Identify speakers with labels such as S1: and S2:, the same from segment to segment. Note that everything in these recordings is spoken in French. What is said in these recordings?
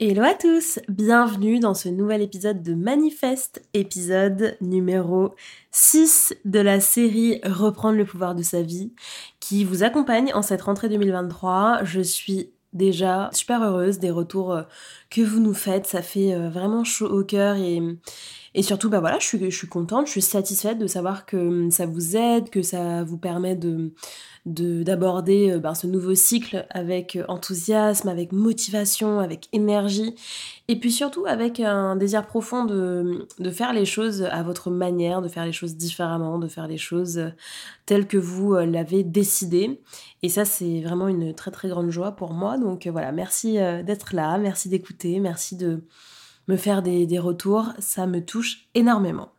S1: Hello à tous, bienvenue dans ce nouvel épisode de Manifeste, épisode numéro 6 de la série Reprendre le pouvoir de sa vie, qui vous accompagne en cette rentrée 2023. Je suis déjà super heureuse des retours que vous nous faites, ça fait euh, vraiment chaud au cœur et, et surtout bah voilà, je suis, je suis contente, je suis satisfaite de savoir que hum, ça vous aide, que ça vous permet de d'aborder euh, ben, ce nouveau cycle avec euh, enthousiasme, avec motivation, avec énergie, et puis surtout avec un désir profond de, de, faire les choses à votre manière, de faire les choses différemment, de faire les choses euh, telles que vous l'avez décidé. Et ça, c'est vraiment une très très grande joie pour moi. Donc voilà, merci d'être là, merci d'écouter, merci de me faire des, retours, ça me touche énormément.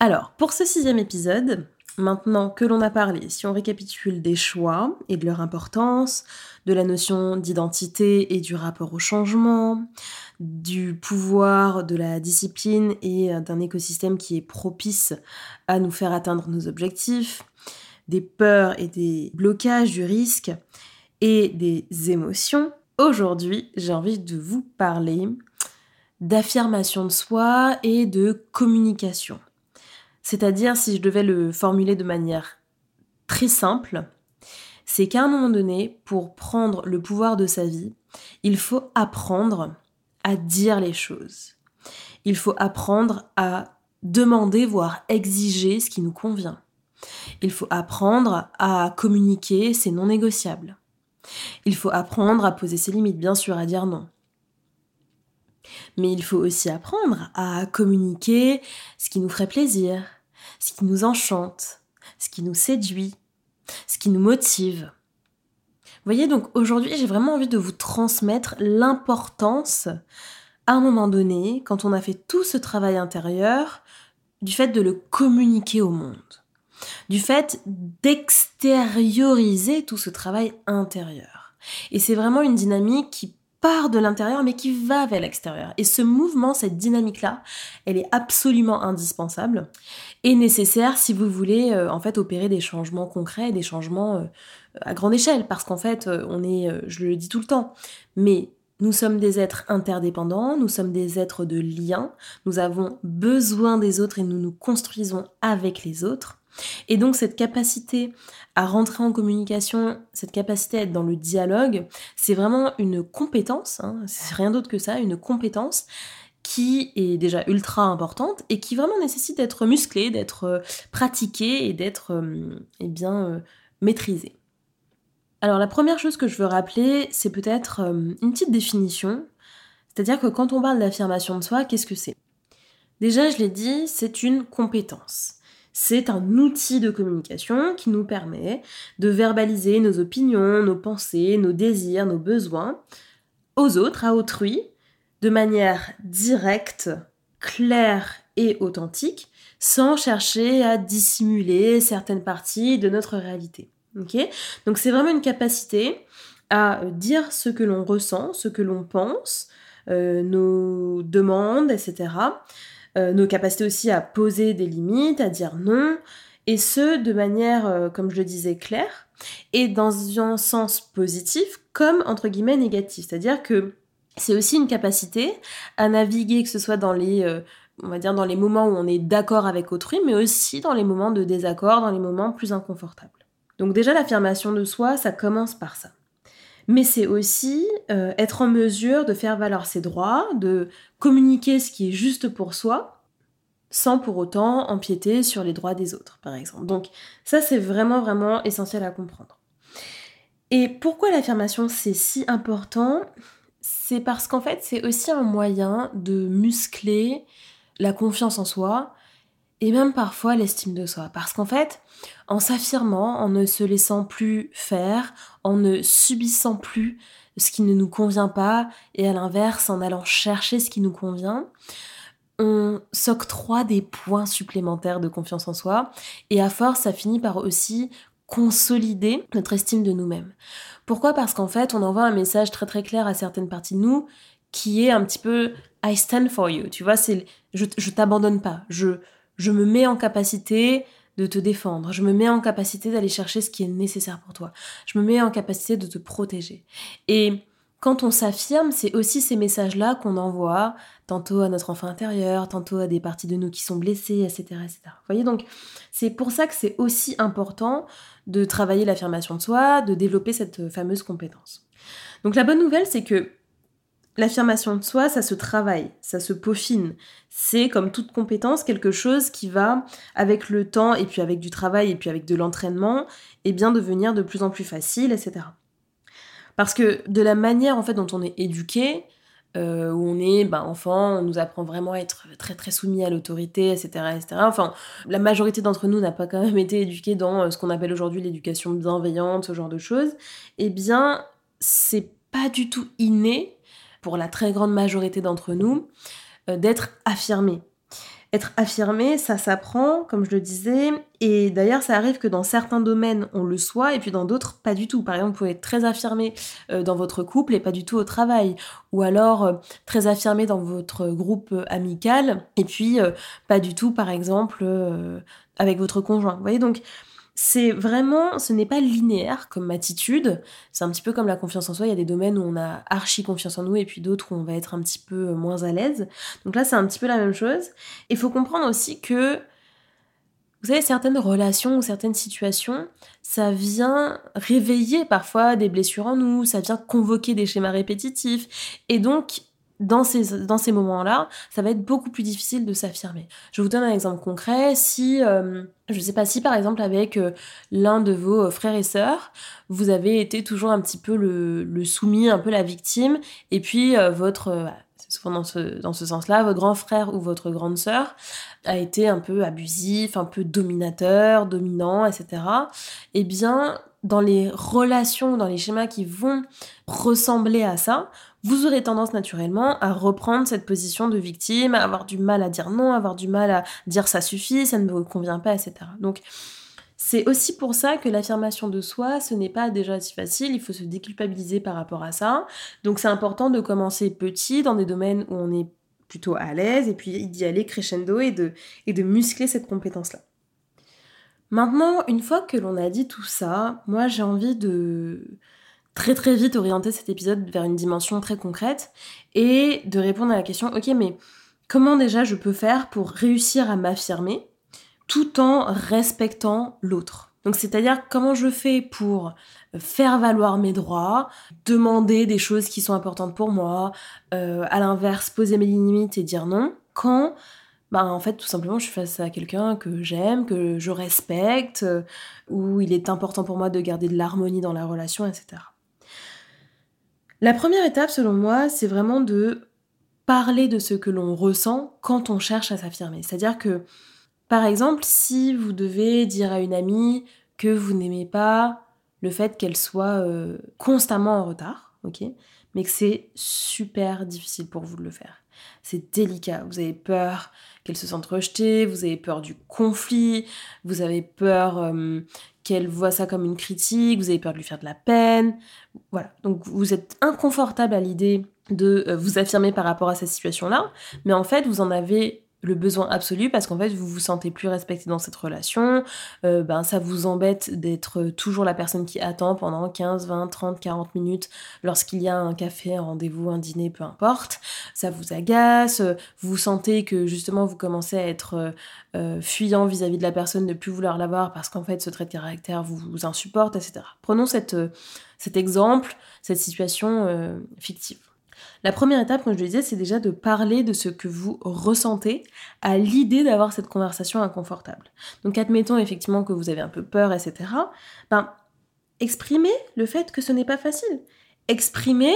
S1: Alors, pour ce sixième épisode, Maintenant que l'on a parlé, si on récapitule des choix et de leur importance, de la notion d'identité et du rapport au changement, du pouvoir de la discipline et d'un écosystème qui est propice à nous faire atteindre nos objectifs, des peurs et des blocages du risque et des émotions, aujourd'hui j'ai envie de vous parler d'affirmation de soi et de communication. C'est-à-dire, si je devais le formuler de manière très simple, c'est qu'à un moment donné, pour prendre le pouvoir de sa vie, il faut apprendre à dire les choses. Il faut apprendre à demander, voire exiger ce qui nous convient. Il faut apprendre à communiquer, c'est non négociable. Il faut apprendre à poser ses limites, bien sûr, à dire non. Mais il faut aussi apprendre à communiquer ce qui nous ferait plaisir, ce qui nous enchante, ce qui nous séduit, ce qui nous motive. Voyez, donc aujourd'hui, j'ai vraiment envie de vous transmettre l'importance, à un moment donné, quand on a fait tout ce travail intérieur, du fait de le communiquer au monde, du fait d'extérioriser tout ce travail intérieur. Et c'est vraiment une dynamique qui part de l'intérieur mais qui va vers l'extérieur. Et ce mouvement, cette dynamique-là, elle est absolument indispensable et nécessaire si vous voulez euh, en fait opérer des changements concrets, des changements euh, à grande échelle. Parce qu'en fait, euh, on est, je le dis tout le temps, mais nous sommes des êtres interdépendants, nous sommes des êtres de lien, nous avons besoin des autres et nous nous construisons avec les autres. Et donc cette capacité à rentrer en communication, cette capacité à être dans le dialogue, c'est vraiment une compétence, hein, c'est rien d'autre que ça, une compétence qui est déjà ultra importante et qui vraiment nécessite d'être musclée, d'être euh, pratiquée et d'être euh, eh bien euh, maîtrisée. Alors la première chose que je veux rappeler, c'est peut-être une petite définition, c'est-à-dire que quand on parle d'affirmation de soi, qu'est-ce que c'est? Déjà, je l'ai dit, c'est une compétence. C'est un outil de communication qui nous permet de verbaliser nos opinions, nos pensées, nos désirs, nos besoins aux autres, à autrui, de manière directe, claire et authentique, sans chercher à dissimuler certaines parties de notre réalité. Donc c'est vraiment une capacité à dire ce que l'on ressent, ce que l'on pense, euh, nos demandes, etc. Euh, nos capacités aussi à poser des limites, à dire non, et ce, de manière, euh, comme je le disais, claire, et dans un sens positif comme, entre guillemets, négatif. C'est-à-dire que c'est aussi une capacité à naviguer, que ce soit dans les... Euh, on va dire dans les moments où on est d'accord avec autrui, mais aussi dans les moments de désaccord, dans les moments plus inconfortables. Donc déjà l'affirmation de soi, ça commence par ça mais c'est aussi euh, être en mesure de faire valoir ses droits, de communiquer ce qui est juste pour soi, sans pour autant empiéter sur les droits des autres, par exemple. Donc ça, c'est vraiment, vraiment essentiel à comprendre. Et pourquoi l'affirmation, c'est si important? C'est parce qu'en fait, c'est aussi un moyen de muscler la confiance en soi et même parfois l'estime de soi. Parce qu'en fait, en s'affirmant, en ne se laissant plus faire, en ne subissant plus ce qui ne nous convient pas, et à l'inverse, en allant chercher ce qui nous convient, on s'octroie des points supplémentaires de confiance en soi, et à force, ça finit par aussi consolider notre estime de nous-mêmes. Pourquoi? Parce qu'en fait, on envoie un message très très clair à certaines parties de nous qui est un petit peu I stand for you. Tu vois, c'est je, je t'abandonne pas. Je, je me mets en capacité de te défendre. Je me mets en capacité d'aller chercher ce qui est nécessaire pour toi. Je me mets en capacité de te protéger. Et quand on s'affirme, c'est aussi ces messages-là qu'on envoie tantôt à notre enfant intérieur, tantôt à des parties de nous qui sont blessées, etc. etc. Vous voyez, donc c'est pour ça que c'est aussi important de travailler l'affirmation de soi, de développer cette fameuse compétence. Donc la bonne nouvelle, c'est que L'affirmation de soi, ça se travaille, ça se peaufine. C'est comme toute compétence quelque chose qui va, avec le temps et puis avec du travail et puis avec de l'entraînement, et eh bien devenir de plus en plus facile, etc. Parce que de la manière en fait dont on est éduqué, euh, où on est ben, enfant, on nous apprend vraiment à être très soumis à l'autorité, etc.. Enfin, la majorité d'entre nous n'a pas quand même été éduqué dans euh, ce qu'on appelle aujourd'hui l'éducation bienveillante, ce genre de choses. Eh bien, c'est pas du tout inné pour la très grande majorité d'entre nous, euh, d'être affirmé. Être affirmé, ça s'apprend, comme je le disais, et d'ailleurs ça arrive que dans certains domaines on le soit, et puis dans d'autres pas du tout. Par exemple, vous pouvez être très affirmé euh, dans votre couple et pas du tout au travail, ou alors euh, très affirmé dans votre groupe amical, et puis pas du tout, par exemple, avec votre conjoint. Vous voyez, donc c'est vraiment, ce n'est pas linéaire comme attitude. C'est un petit peu comme la confiance en soi. Il y a des domaines où on a archi confiance en nous et puis d'autres où on va être un petit peu moins à l'aise. Donc là, c'est un petit peu la même chose. Il faut comprendre aussi que, vous savez, certaines relations ou certaines situations, ça vient réveiller parfois des blessures en nous, ça vient convoquer des schémas répétitifs. Et donc, dans ces, dans ces moments-là, ça va être beaucoup plus difficile de s'affirmer. Je vous donne un exemple concret. Si, euh, je sais pas, si par exemple avec euh, l'un de vos euh, frères et sœurs, vous avez été toujours un petit peu le, soumis, un peu la victime, et puis votre, souvent dans ce, dans ce sens-là, votre grand frère ou votre grande sœur a été un peu abusif, un peu dominateur, dominant, etc. Eh bien, dans les relations, dans les schémas qui vont ressembler à ça, vous aurez tendance naturellement à reprendre cette position de victime, à avoir du mal à dire non, à avoir du mal à dire ça suffit, ça ne me convient pas, etc. Donc, c'est aussi pour ça que l'affirmation de soi, ce n'est pas déjà si facile, il faut se déculpabiliser par rapport à ça. Donc c'est important de commencer petit dans des domaines où on est plutôt à l'aise et puis d'y aller crescendo et de, et de muscler cette compétence-là. Maintenant, une fois que l'on a dit tout ça, moi j'ai envie de très très vite orienter cet épisode vers une dimension très concrète et de répondre à la question, ok mais comment déjà je peux faire pour réussir à m'affirmer tout en respectant l'autre? Donc c'est-à-dire comment je fais pour faire valoir mes droits, demander des choses qui sont importantes pour moi, euh, à l'inverse poser mes limites et dire non, quand bah, en fait tout simplement je suis face à quelqu'un que j'aime, que je respecte, euh, où il est important pour moi de garder de l'harmonie dans la relation, etc. La première étape, selon moi, c'est vraiment de parler de ce que l'on ressent quand on cherche à s'affirmer. C'est-à-dire que, par exemple, si vous devez dire à une amie que vous n'aimez pas le fait qu'elle soit euh, constamment en retard, ok, mais que c'est super difficile pour vous de le faire. C'est délicat. Vous avez peur qu'elle se sente rejetée, vous avez peur du conflit, vous avez peur euh, qu'elle voit ça comme une critique, vous avez peur de lui faire de la peine. Voilà. Donc vous êtes inconfortable à l'idée de euh, vous affirmer par rapport à cette situation-là, mais en fait vous en avez le besoin absolu parce qu'en fait vous vous sentez plus respecté dans cette relation, euh, ben ça vous embête d'être toujours la personne qui attend pendant 15, 20, 30, 40 minutes lorsqu'il y a un café, un rendez-vous, un dîner, peu importe, ça vous agace, vous sentez que justement vous commencez à être euh, fuyant vis-à-vis de la personne, ne plus vouloir l'avoir parce qu'en fait ce trait de caractère vous, vous insupporte, etc. Prenons cet exemple, cette situation fictive. La première étape, comme je le disais, c'est déjà de parler de ce que vous ressentez à l'idée d'avoir cette conversation inconfortable. Donc admettons effectivement que vous avez un peu peur, etc. Ben, exprimez le fait que ce n'est pas facile. Exprimez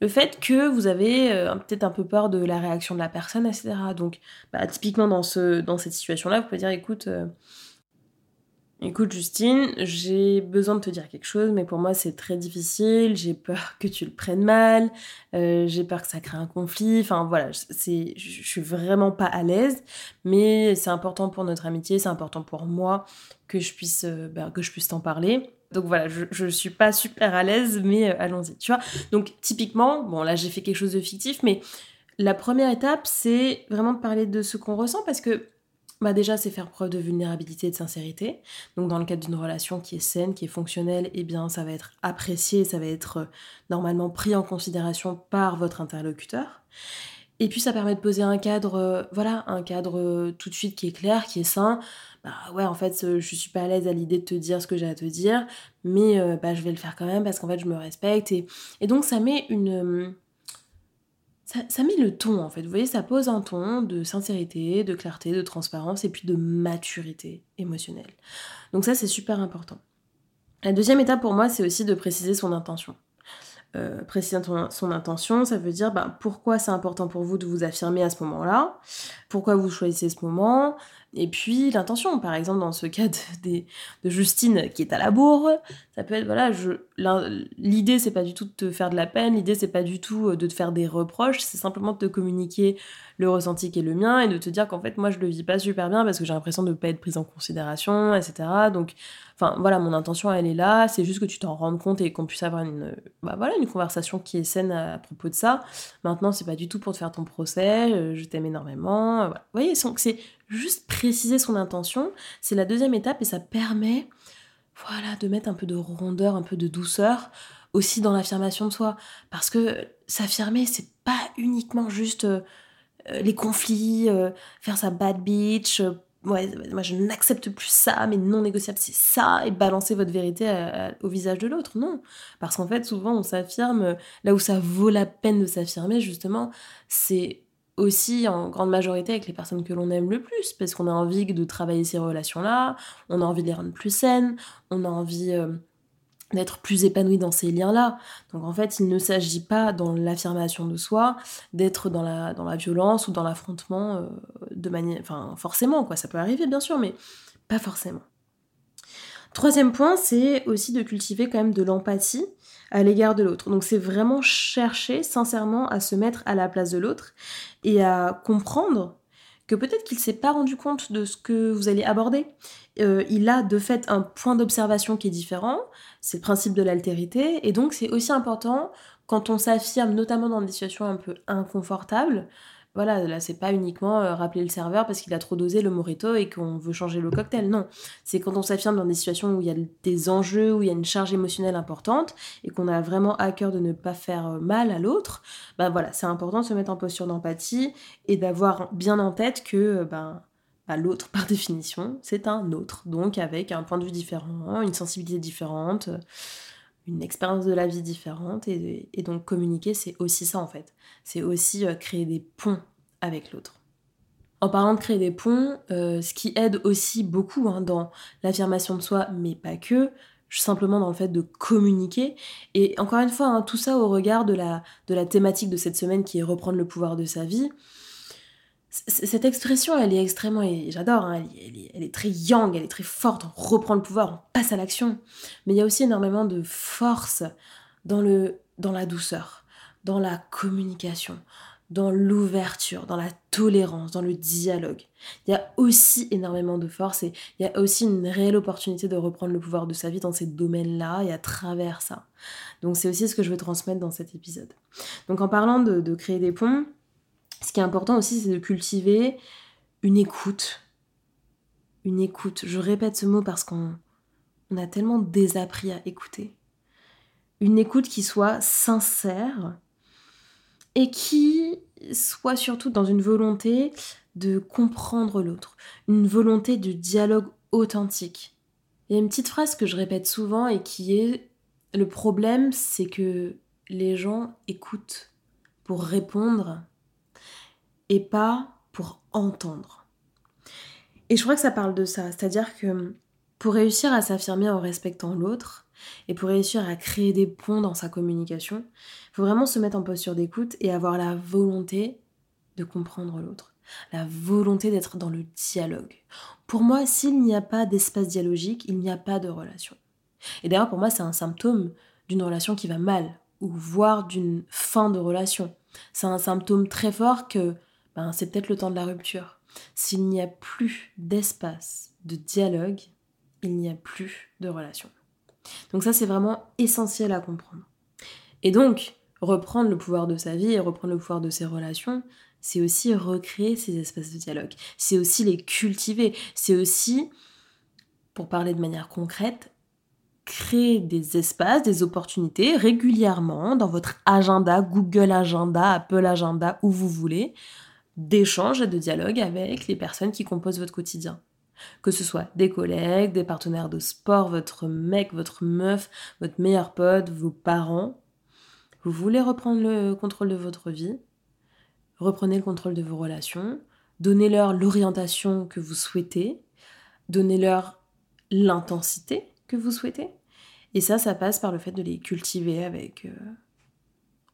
S1: le fait que vous avez euh, peut-être un peu peur de la réaction de la personne, etc. Donc, bah, typiquement dans, ce, cette situation-là, vous pouvez dire, écoute, euh, écoute Justine, j'ai besoin de te dire quelque chose, mais pour moi c'est très difficile, j'ai peur que tu le prennes mal, euh, j'ai peur que ça crée un conflit, enfin voilà, c'est, je suis vraiment pas à l'aise, mais c'est important pour notre amitié, c'est important pour moi que je puisse, que je puisse t'en parler. Donc voilà, je, ne suis pas super à l'aise, mais euh, allons-y, tu vois. Donc typiquement, bon là j'ai fait quelque chose de fictif, mais la première étape, c'est vraiment de parler de ce qu'on ressent parce que bah déjà c'est faire preuve de vulnérabilité et de sincérité. Donc dans le cadre d'une relation qui est saine, qui est fonctionnelle, eh bien ça va être apprécié, ça va être euh, normalement pris en considération par votre interlocuteur. Et puis ça permet de poser un cadre, euh, voilà, un cadre tout de suite qui est clair, qui est sain, bah ouais, en fait, je suis pas à l'aise à l'idée de te dire ce que j'ai à te dire, mais euh, bah, je vais le faire quand même parce qu'en fait, je me respecte. Et, et donc, ça met une. Ça, ça, met le ton, en fait. Vous voyez, ça pose un ton de sincérité, de clarté, de transparence et puis de maturité émotionnelle. Donc, ça, c'est super important. La deuxième étape pour moi, c'est aussi de préciser son intention. Euh, préciser son intention, ça veut dire bah, pourquoi c'est important pour vous de vous affirmer à ce moment-là, pourquoi vous choisissez ce moment, et puis l'intention, par exemple, dans ce cas de, de, Justine qui est à la bourre, ça peut être voilà, l'idée c'est pas du tout de te faire de la peine, l'idée c'est pas du tout euh, de te faire des reproches, c'est simplement de te communiquer le ressenti qui est le mien et de te dire qu'en fait moi je le vis pas super bien parce que j'ai l'impression de pas être prise en considération, etc. Donc, enfin voilà, mon intention elle est là, c'est juste que tu t'en rendes compte et qu'on puisse avoir une, bah, voilà, une conversation qui est saine à, propos de ça. Maintenant, c'est pas du tout pour te faire ton procès, euh, je t'aime énormément. Vous voyez, c'est juste préciser son intention, c'est la deuxième étape et ça permet voilà, de mettre un peu de rondeur, un peu de douceur aussi dans l'affirmation de soi. Parce que s'affirmer, c'est pas uniquement juste euh, les conflits, euh, faire sa bad bitch, euh, ouais, moi je n'accepte plus ça, mais non négociable c'est ça, et balancer votre vérité au visage de l'autre. Non. Parce qu'en fait, souvent on s'affirme, là où ça vaut la peine de s'affirmer, justement, c'est aussi en grande majorité avec les personnes que l'on aime le plus, parce qu'on a envie de travailler ces relations-là, on a envie de les rendre plus saines, on a envie euh, d'être plus épanoui dans ces liens-là. Donc en fait, il ne s'agit pas dans l'affirmation de soi d'être dans la, violence ou dans l'affrontement euh, de manière... Enfin, forcément, quoi, ça peut arriver bien sûr, mais pas forcément. Troisième point, c'est aussi de cultiver quand même de l'empathie à l'égard de l'autre. Donc c'est vraiment chercher sincèrement à se mettre à la place de l'autre et à comprendre que peut-être qu'il s'est pas rendu compte de ce que vous allez aborder. Euh, il a de fait un point d'observation qui est différent, c'est le principe de l'altérité, et donc c'est aussi important quand on s'affirme, notamment dans des situations un peu inconfortables, voilà, là, c'est pas uniquement euh, rappeler le serveur parce qu'il a trop dosé le morito et qu'on veut changer le cocktail. Non, c'est quand on s'affirme dans des situations où il y a des enjeux, où il y a une charge émotionnelle importante et qu'on a vraiment à cœur de ne pas faire euh, mal à l'autre. Ben voilà, c'est important de se mettre en posture d'empathie et d'avoir bien en tête que ben, l'autre, par définition, c'est un autre. Donc avec un point de vue différent, une sensibilité différente une expérience de la vie différente et, donc communiquer c'est aussi ça en fait. C'est aussi euh, créer des ponts avec l'autre. En parlant de créer des ponts euh, ce qui aide aussi beaucoup hein, dans l'affirmation de soi mais pas que simplement dans le fait de communiquer. Et encore une fois hein, tout ça au regard de la, de la thématique de cette semaine qui est reprendre le pouvoir de sa vie cette expression, elle est extrêmement, et j'adore, hein, elle, est très yang, elle est très forte, on reprend le pouvoir, on passe à l'action. Mais il y a aussi énormément de force dans, le, dans la douceur, dans la communication, dans l'ouverture, dans la tolérance, dans le dialogue. Il y a aussi énormément de force et il y a aussi une réelle opportunité de reprendre le pouvoir de sa vie dans ces domaines-là et à travers ça. Donc c'est aussi ce que je veux transmettre dans cet épisode. Donc en parlant de créer des ponts, ce qui est important aussi, c'est de cultiver une écoute. Une écoute. Je répète ce mot parce qu'on a tellement désappris à écouter. Une écoute qui soit sincère et qui soit surtout dans une volonté de comprendre l'autre, une volonté de dialogue authentique. Il y a une petite phrase que je répète souvent et qui est le problème, c'est que les gens écoutent pour répondre et pas pour entendre. Et je crois que ça parle de ça, c'est-à-dire que pour réussir à s'affirmer en respectant l'autre, et pour réussir à créer des ponts dans sa communication, il faut vraiment se mettre en posture d'écoute et avoir la volonté de comprendre l'autre, la volonté d'être dans le dialogue. Pour moi, s'il n'y a pas d'espace dialogique, il n'y a pas de relation. Et d'ailleurs, pour moi, c'est un symptôme d'une relation qui va mal, ou voire d'une fin de relation. C'est un symptôme très fort que ben, c'est peut-être le temps de la rupture. S'il n'y a plus d'espace de dialogue, il n'y a plus de relation. Donc ça, c'est vraiment essentiel à comprendre. Et donc, reprendre le pouvoir de sa vie et reprendre le pouvoir de ses relations, c'est aussi recréer ces espaces de dialogue. C'est aussi les cultiver. C'est aussi, pour parler de manière concrète, créer des espaces, des opportunités régulièrement dans votre agenda, Google Agenda, Apple Agenda, où vous voulez, d'échanges et de dialogue avec les personnes qui composent votre quotidien. Que ce soit des collègues, des partenaires de sport, votre mec, votre meuf, votre meilleur pote, vos parents. Vous voulez reprendre le contrôle de votre vie, reprenez le contrôle de vos relations, donnez-leur l'orientation que vous souhaitez, donnez-leur l'intensité que vous souhaitez. Et ça, ça passe par le fait de les cultiver avec euh,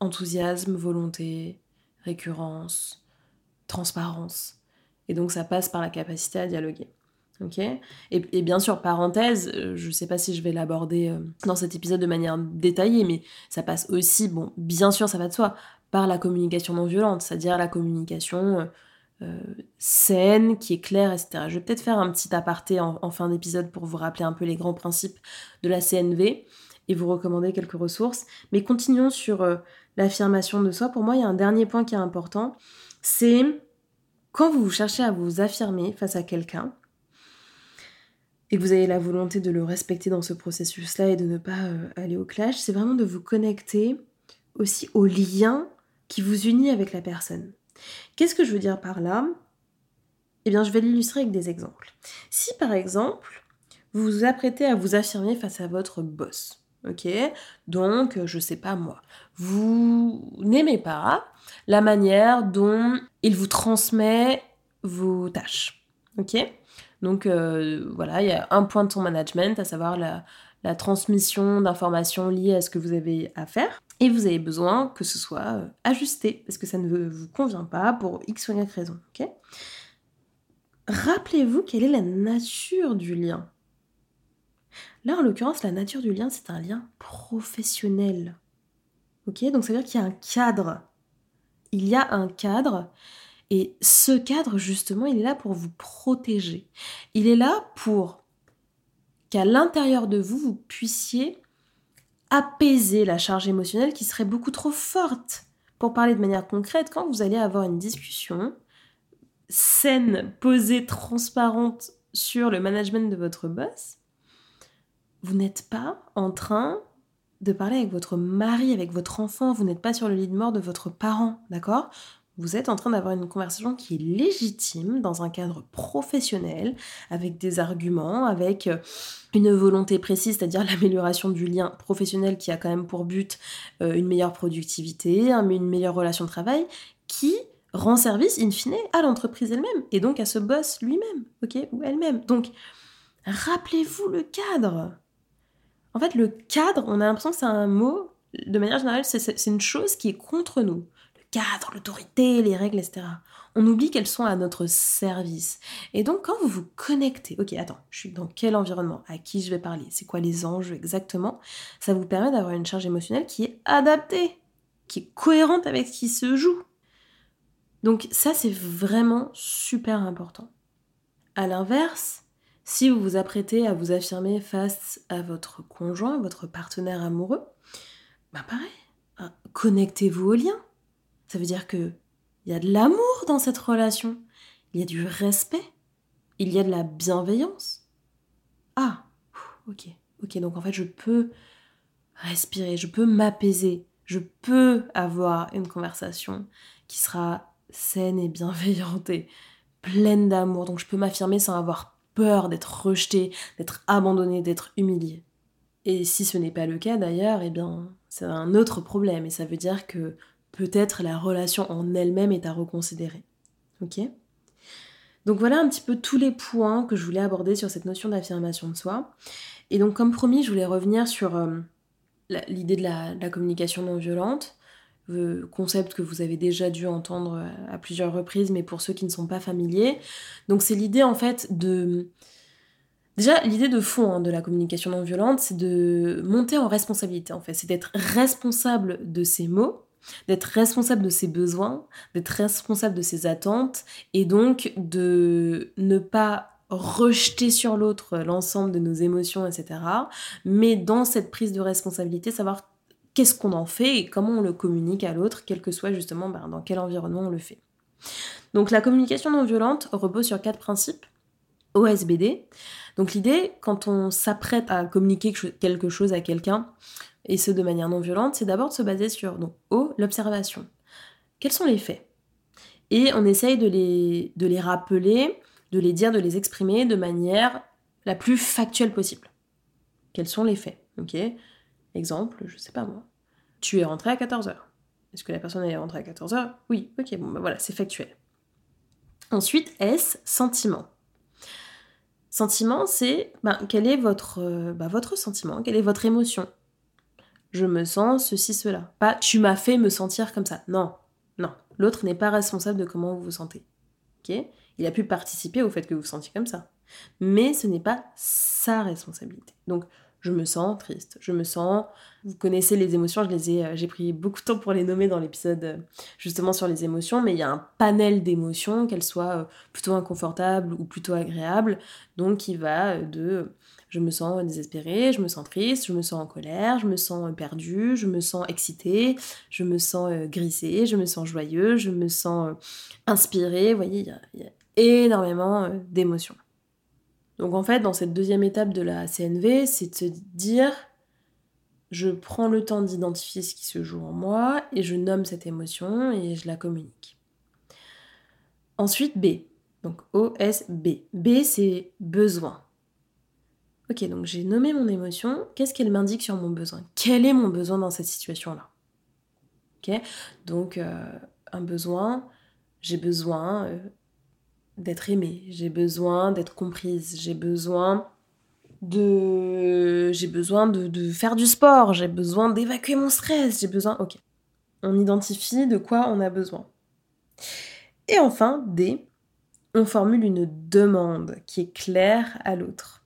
S1: enthousiasme, volonté, récurrence, transparence. Et donc ça passe par la capacité à dialoguer. Ok? Et, bien sûr, parenthèse, euh, je ne sais pas si je vais l'aborder euh, dans cet épisode de manière détaillée, mais ça passe aussi, bon, bien sûr, ça va de soi, par la communication non violente, c'est-à-dire la communication euh, saine, qui est claire, etc. Je vais peut-être faire un petit aparté en, fin d'épisode pour vous rappeler un peu les grands principes de la CNV et vous recommander quelques ressources. Mais continuons sur l'affirmation de soi. Pour moi, il y a un dernier point qui est important, c'est quand vous cherchez à vous affirmer face à quelqu'un, et que vous avez la volonté de le respecter dans ce processus-là et de ne pas euh, aller au clash, c'est vraiment de vous connecter aussi au lien qui vous unit avec la personne. Qu'est-ce que je veux dire par là? Eh bien, je vais l'illustrer avec des exemples. Si par exemple, vous vous apprêtez à vous affirmer face à votre boss, ok Donc, je sais pas moi, vous n'aimez pas la manière dont il vous transmet vos tâches, ok? Donc euh, voilà, il y a un point de son management, à savoir la, la transmission d'informations liées à ce que vous avez à faire. Et vous avez besoin que ce soit euh, ajusté, parce que ça ne vous convient pas pour X ou Y raison. ok? Rappelez-vous quelle est la nature du lien. Là, en l'occurrence, la nature du lien, c'est un lien professionnel. Ok Donc ça veut dire qu'il y a un cadre. Il y a un cadre. Et ce cadre, justement, il est là pour vous protéger. Il est là pour qu'à l'intérieur de vous, vous puissiez apaiser la charge émotionnelle qui serait beaucoup trop forte. Pour parler de manière concrète, quand vous allez avoir une discussion saine, posée, transparente sur le management de votre boss, vous n'êtes pas en train de parler avec votre mari, avec votre enfant, vous n'êtes pas sur le lit de mort de votre parent, d'accord? Vous êtes en train d'avoir une conversation qui est légitime dans un cadre professionnel, avec des arguments, avec euh, une volonté précise, c'est-à-dire l'amélioration du lien professionnel qui a quand même pour but euh, une meilleure productivité, une meilleure relation de travail, qui rend service in fine à l'entreprise elle-même et donc à ce boss lui-même, ok, ou elle-même. Donc, rappelez-vous le cadre. En fait, le cadre, on a l'impression que c'est un mot, de manière générale, c'est une chose qui est contre nous cadre, l'autorité, les règles, etc. On oublie qu'elles sont à notre service. Et donc quand vous vous connectez, ok, attends, je suis dans quel environnement? À qui je vais parler? C'est quoi les enjeux exactement? Ça vous permet d'avoir une charge émotionnelle qui est adaptée, qui est cohérente avec ce qui se joue. Donc ça, c'est vraiment super important. À l'inverse, si vous vous apprêtez à vous affirmer face à votre conjoint, votre partenaire amoureux, bah pareil, hein, connectez-vous au lien. Ça veut dire que il y a de l'amour dans cette relation, il y a du respect, il y a de la bienveillance. Ah, ok, ok, donc en fait je peux respirer, je peux m'apaiser, je peux avoir une conversation qui sera saine et bienveillante et pleine d'amour, donc je peux m'affirmer sans avoir peur d'être rejeté, d'être abandonné, d'être humilié. Et si ce n'est pas le cas d'ailleurs, eh bien c'est un autre problème et ça veut dire que peut-être la relation en elle-même est à reconsidérer. Ok? Donc voilà un petit peu tous les points que je voulais aborder sur cette notion d'affirmation de soi. Et donc comme promis, je voulais revenir sur euh, l'idée de la, communication non violente, concept que vous avez déjà dû entendre à plusieurs reprises, mais pour ceux qui ne sont pas familiers. Donc c'est l'idée en fait de... Déjà, l'idée de fond hein, de la communication non violente, c'est de monter en responsabilité en fait, c'est d'être responsable de ses mots, d'être responsable de ses besoins, d'être responsable de ses attentes, et donc de ne pas rejeter sur l'autre l'ensemble de nos émotions, etc. Mais dans cette prise de responsabilité, savoir qu'est-ce qu'on en fait et comment on le communique à l'autre, quel que soit justement ben, dans quel environnement on le fait. Donc la communication non violente repose sur quatre principes. OSBD. Donc l'idée, quand on s'apprête à communiquer quelque chose à quelqu'un, et ce de manière non violente, c'est d'abord de se baser sur donc, O, l'observation. Quels sont les faits? Et on essaye de les, de les rappeler, de les dire, de les exprimer de manière la plus factuelle possible. Quels sont les faits? Ok Exemple, je sais pas moi. Tu es rentré à 14h. Est-ce que la personne est rentrée à 14h Oui, ok, bon, ben voilà, c'est factuel. Ensuite, S, sentiment? Sentiment, c'est ben, quel est votre, euh, ben, votre sentiment, quelle est votre émotion? Je me sens ceci, cela. Pas tu m'as fait me sentir comme ça. Non, non. L'autre n'est pas responsable de comment vous vous sentez. Ok? Il a pu participer au fait que vous vous sentiez comme ça. Mais ce n'est pas sa responsabilité. Donc, je me sens triste, je me sens. Vous connaissez les émotions, je les ai, euh, j'ai pris beaucoup de temps pour les nommer dans l'épisode euh, justement sur les émotions, mais il y a un panel d'émotions, qu'elles soient euh, plutôt inconfortables ou plutôt agréables, donc qui va de je me sens désespérée, je me sens triste, je me sens en colère, je me sens perdue, je me sens excitée, je me sens grissée, je me sens joyeux, je me sens inspirée. Vous voyez, il y, a énormément d'émotions. Donc en fait, dans cette deuxième étape de la CNV, c'est de se dire, je prends le temps d'identifier ce qui se joue en moi et je nomme cette émotion et je la communique. Ensuite, B. Donc O-S-B. B, c'est besoin. Ok, donc j'ai nommé mon émotion. Qu'est-ce qu'elle m'indique sur mon besoin? Quel est mon besoin dans cette situation-là? Ok, donc euh, un besoin, j'ai besoin euh, d'être aimée, j'ai besoin d'être comprise, j'ai besoin de j'ai besoin de, faire du sport, j'ai besoin d'évacuer mon stress, j'ai besoin OK. On identifie de quoi on a besoin. Et enfin, D, on formule une demande qui est claire à l'autre.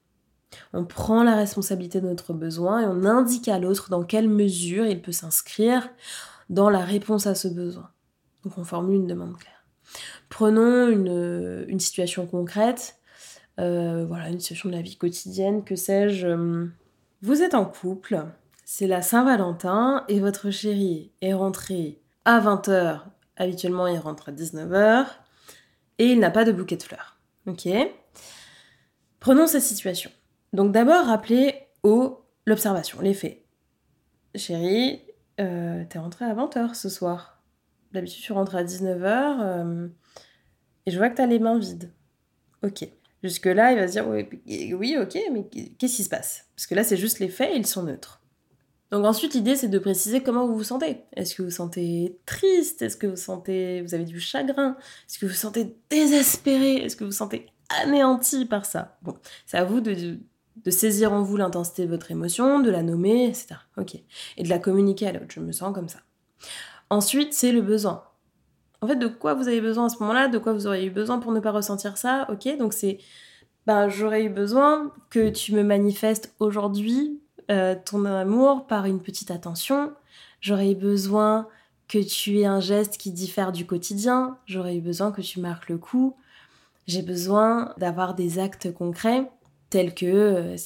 S1: On prend la responsabilité de notre besoin et on indique à l'autre dans quelle mesure il peut s'inscrire dans la réponse à ce besoin. Donc on formule une demande claire. Prenons une, situation concrète, euh, voilà, une situation de la vie quotidienne, que sais-je. Euh, vous êtes en couple, c'est la Saint-Valentin et votre chéri est rentré à 20h, habituellement il rentre à 19h, et il n'a pas de bouquet de fleurs. Ok? Prenons cette situation. Donc d'abord, rappelez au l'observation, les faits. Chérie, euh, t'es rentré à 20h ce soir. D'habitude, tu rentres à 19h et je vois que tu as les mains vides. Ok. Jusque-là, il va se dire oui, ok, mais qu'est-ce qui se passe? Parce que là, c'est juste les faits, ils sont neutres. Donc ensuite, l'idée, c'est de préciser comment vous vous sentez. Est-ce que vous sentez triste? Est-ce que vous sentez, vous avez du chagrin? Est-ce que vous vous sentez désespéré? Est-ce que vous vous sentez anéanti par ça? Bon, c'est à vous de, de saisir en vous l'intensité de votre émotion, de la nommer, etc. Ok. Et de la communiquer à l'autre. Je me sens comme ça. Ensuite, c'est le besoin. En fait, de quoi vous avez besoin à ce moment-là, de quoi vous auriez eu besoin pour ne pas ressentir ça, ok Donc c'est, ben, j'aurais eu besoin que tu me manifestes aujourd'hui euh, ton amour par une petite attention, j'aurais eu besoin que tu aies un geste qui diffère du quotidien, j'aurais eu besoin que tu marques le coup, j'ai besoin d'avoir des actes concrets tels que euh.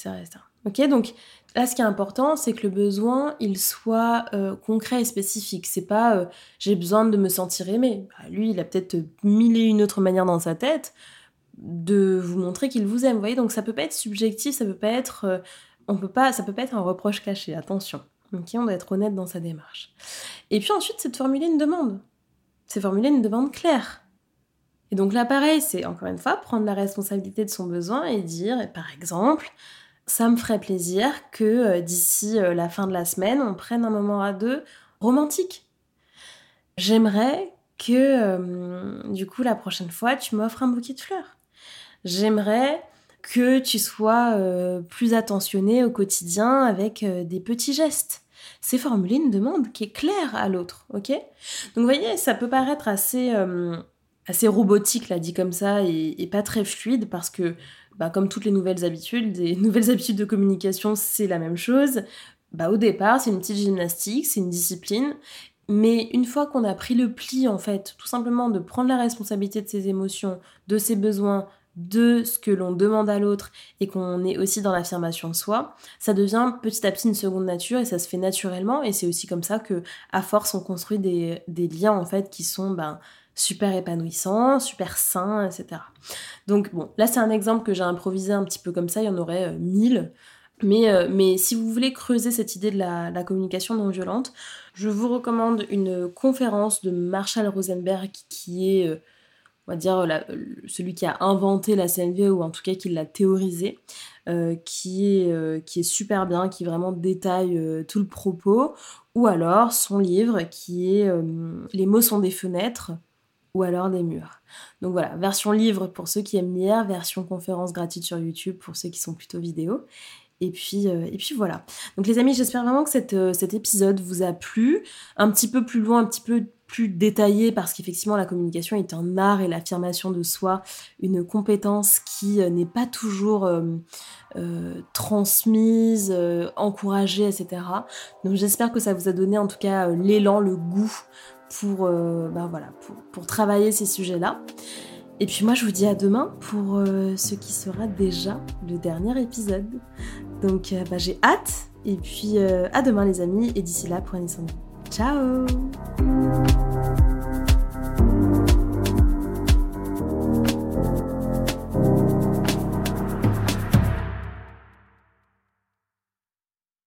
S1: Ok, donc Là, ce qui est important, c'est que le besoin, il soit euh, concret et spécifique. C'est pas euh, j'ai besoin de me sentir aimé. Bah, lui, il a peut-être mille et une autres manières dans sa tête de vous montrer qu'il vous aime. Vous voyez, donc ça peut pas être subjectif, ça peut pas être, euh, on peut pas, ça peut pas être un reproche caché. Attention. Ok, on doit être honnête dans sa démarche. Et puis ensuite, c'est de formuler une demande. C'est formuler une demande claire. Et donc là, pareil, c'est encore une fois prendre la responsabilité de son besoin et dire, par exemple, ça me ferait plaisir que euh, d'ici euh, la fin de la semaine, on prenne un moment à deux romantique. J'aimerais que, euh, du coup, la prochaine fois, tu m'offres un bouquet de fleurs. J'aimerais que tu sois plus attentionné au quotidien avec des petits gestes. C'est formuler une demande qui est claire à l'autre, ok? Donc vous voyez, ça peut paraître assez, assez robotique, là, dit comme ça, et, pas très fluide, parce que, bah, comme toutes les nouvelles habitudes, des nouvelles habitudes de communication, c'est la même chose. Bah, au départ, c'est une petite gymnastique, c'est une discipline, mais une fois qu'on a pris le pli, en fait, tout simplement de prendre la responsabilité de ses émotions, de ses besoins, de ce que l'on demande à l'autre et qu'on est aussi dans l'affirmation de soi, ça devient petit à petit une seconde nature et ça se fait naturellement et c'est aussi comme ça que à force on construit des, liens en fait qui sont ben, super épanouissants, super sains, etc. Donc bon, là c'est un exemple que j'ai improvisé un petit peu comme ça, il y en aurait euh, mille. Mais, euh, mais, si vous voulez creuser cette idée de la, communication non violente, je vous recommande une conférence de Marshall Rosenberg qui est euh, on va dire, celui qui a inventé la CNV ou en tout cas qui l'a théorisé, euh, qui, est, qui est super bien, qui vraiment détaille tout le propos, ou alors son livre qui est Les mots sont des fenêtres ou alors des murs. Donc voilà, version livre pour ceux qui aiment lire, version conférence gratuite sur YouTube pour ceux qui sont plutôt vidéo. Et puis, et puis voilà. Donc les amis, j'espère vraiment que cet épisode vous a plu. Un petit peu plus loin, un petit peu plus détaillé parce qu'effectivement la communication est un art et l'affirmation de soi une compétence qui euh, n'est pas toujours euh, euh, transmise, encouragée, etc. Donc j'espère que ça vous a donné en tout cas l'élan, le goût pour, ben voilà, pour, travailler ces sujets-là. Et puis moi je vous dis à demain pour ce qui sera déjà le dernier épisode. Donc bah, j'ai hâte et puis à demain les amis et d'ici là prenez soin de. Ciao